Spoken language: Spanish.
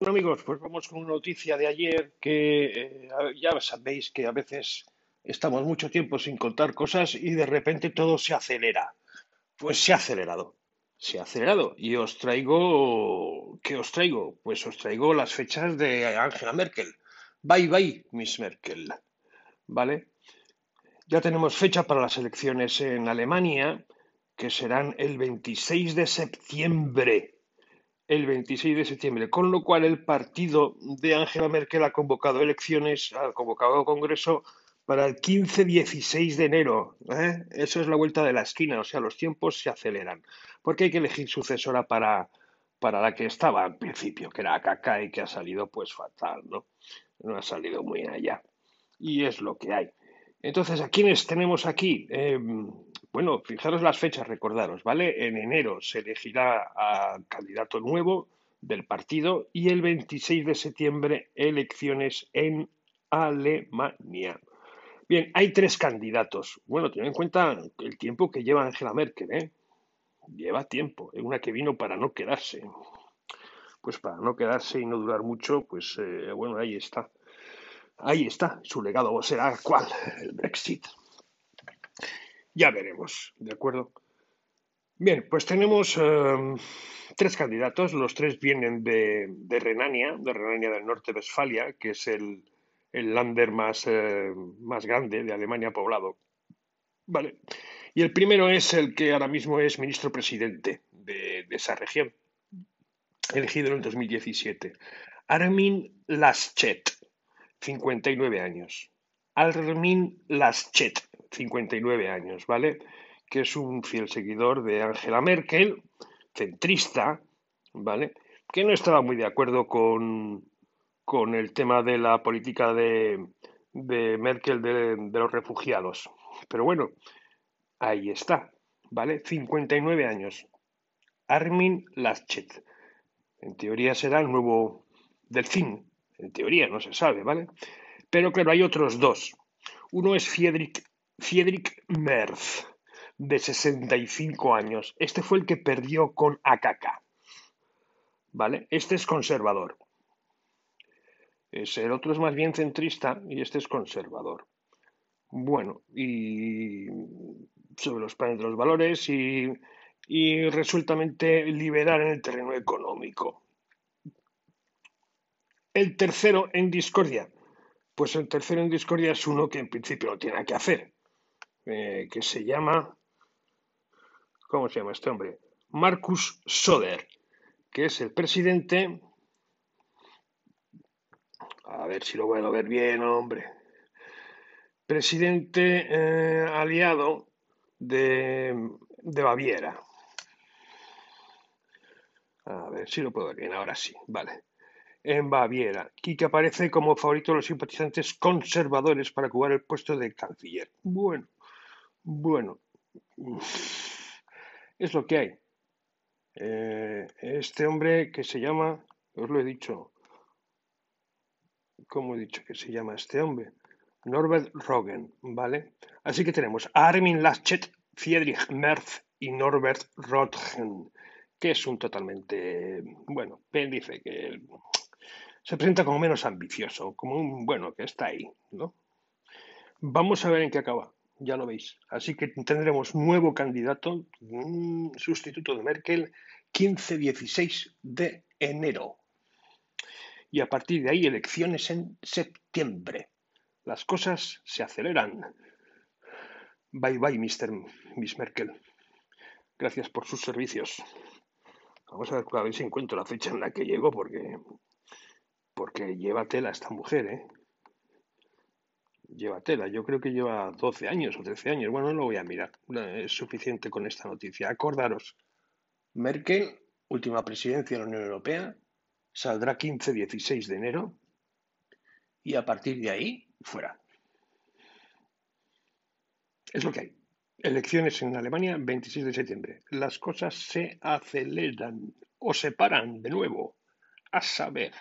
Bueno amigos, pues vamos con una noticia de ayer que eh, ya sabéis que a veces estamos mucho tiempo sin contar cosas y de repente todo se acelera. Pues se ha acelerado, se ha acelerado y os traigo, ¿qué os traigo? Pues os traigo las fechas de Angela Merkel. Bye bye, Miss Merkel. ¿Vale? Ya tenemos fecha para las elecciones en Alemania, que serán el 26 de septiembre el 26 de septiembre, con lo cual el partido de Angela Merkel ha convocado elecciones, ha convocado Congreso para el 15-16 de enero. ¿eh? Eso es la vuelta de la esquina, o sea, los tiempos se aceleran, porque hay que elegir sucesora para, para la que estaba al principio, que era Kaká y que ha salido pues fatal, ¿no? No ha salido muy allá. Y es lo que hay. Entonces, ¿a quiénes tenemos aquí? Em, bueno, fijaros las fechas, recordaros, ¿vale? En enero se elegirá a candidato nuevo del partido y el 26 de septiembre elecciones en Alemania. Bien, hay tres candidatos. Bueno, ten en cuenta el tiempo que lleva Angela Merkel, ¿eh? Lleva tiempo, es una que vino para no quedarse. Pues para no quedarse y no durar mucho, pues eh, bueno, ahí está. Ahí está, su legado será cuál, el Brexit. Ya veremos, ¿de acuerdo? Bien, pues tenemos em, tres candidatos, los tres vienen de, Renania, de Renania del Norte-Westfalia, que es el, el lander más, eh, más grande de Alemania poblado. Vale. Y el primero es el que ahora mismo es ministro presidente de, de esa región, elegido en el 2017. Armin Laschet, 59 años. Armin Laschet, 59 años, ¿vale? Que es un fiel seguidor de Angela Merkel, centrista, ¿vale? Que no estaba muy de acuerdo con, con el tema de la política de, de Merkel de, los refugiados. Pero bueno, ahí está, ¿vale? 59 años. Armin Laschet. En teoría será el nuevo Delfín. En teoría, no se sabe, ¿vale? Pero claro, hay otros dos. Uno es Friedrich Friedrich Merz, de 65 años. Este fue el que perdió con AKK. ¿Vale? Este es conservador. el otro es más bien centrista y este es conservador. Bueno, y sobre los planes de los valores y, y resueltamente liberar en el terreno económico. El tercero en discordia. Pues el tercero en discordia es uno que en principio no tiene que hacer eh, que se llama, ¿cómo se llama este hombre? Marcus Soder, que es el presidente, a ver si lo a ver bien, hombre, presidente eh, aliado de, de Baviera. A ver si lo puedo ver bien, ahora sí, vale en Baviera y que aparece como favorito de los simpatizantes conservadores para ocupar el puesto de canciller. Bueno, bueno, es lo que hay. Eh, este hombre que se llama, os lo he dicho, ¿cómo he dicho que se llama este hombre? Norbert Rogen, ¿vale? Así que tenemos a Armin Laschet, Friedrich Merz y Norbert Rogen, que es un totalmente, bueno, dice que se presenta como menos ambicioso, como un, bueno, que está ahí, ¿no? Vamos a ver en qué acaba ya lo veis. Así que tendremos nuevo candidato, un sustituto de Merkel, 15-16 de enero. Y a partir de ahí, elecciones en septiembre. Las cosas se aceleran. Bye bye, Mr. Miss Merkel. Gracias por sus servicios. Vamos a ver, a ver si encuentro la fecha en la que llego, porque, porque llévatela esta mujer, ¿eh? Lleva tela. Yo creo que lleva 12 años o 13 años. Bueno, no lo voy a mirar. Es suficiente con esta noticia. Acordaros, Merkel, última presidencia de la Unión Europea, saldrá 15-16 de enero y a partir de ahí, fuera. Es lo que hay. Elecciones en Alemania, 26 de septiembre. Las cosas se aceleran o se paran de nuevo. A saber.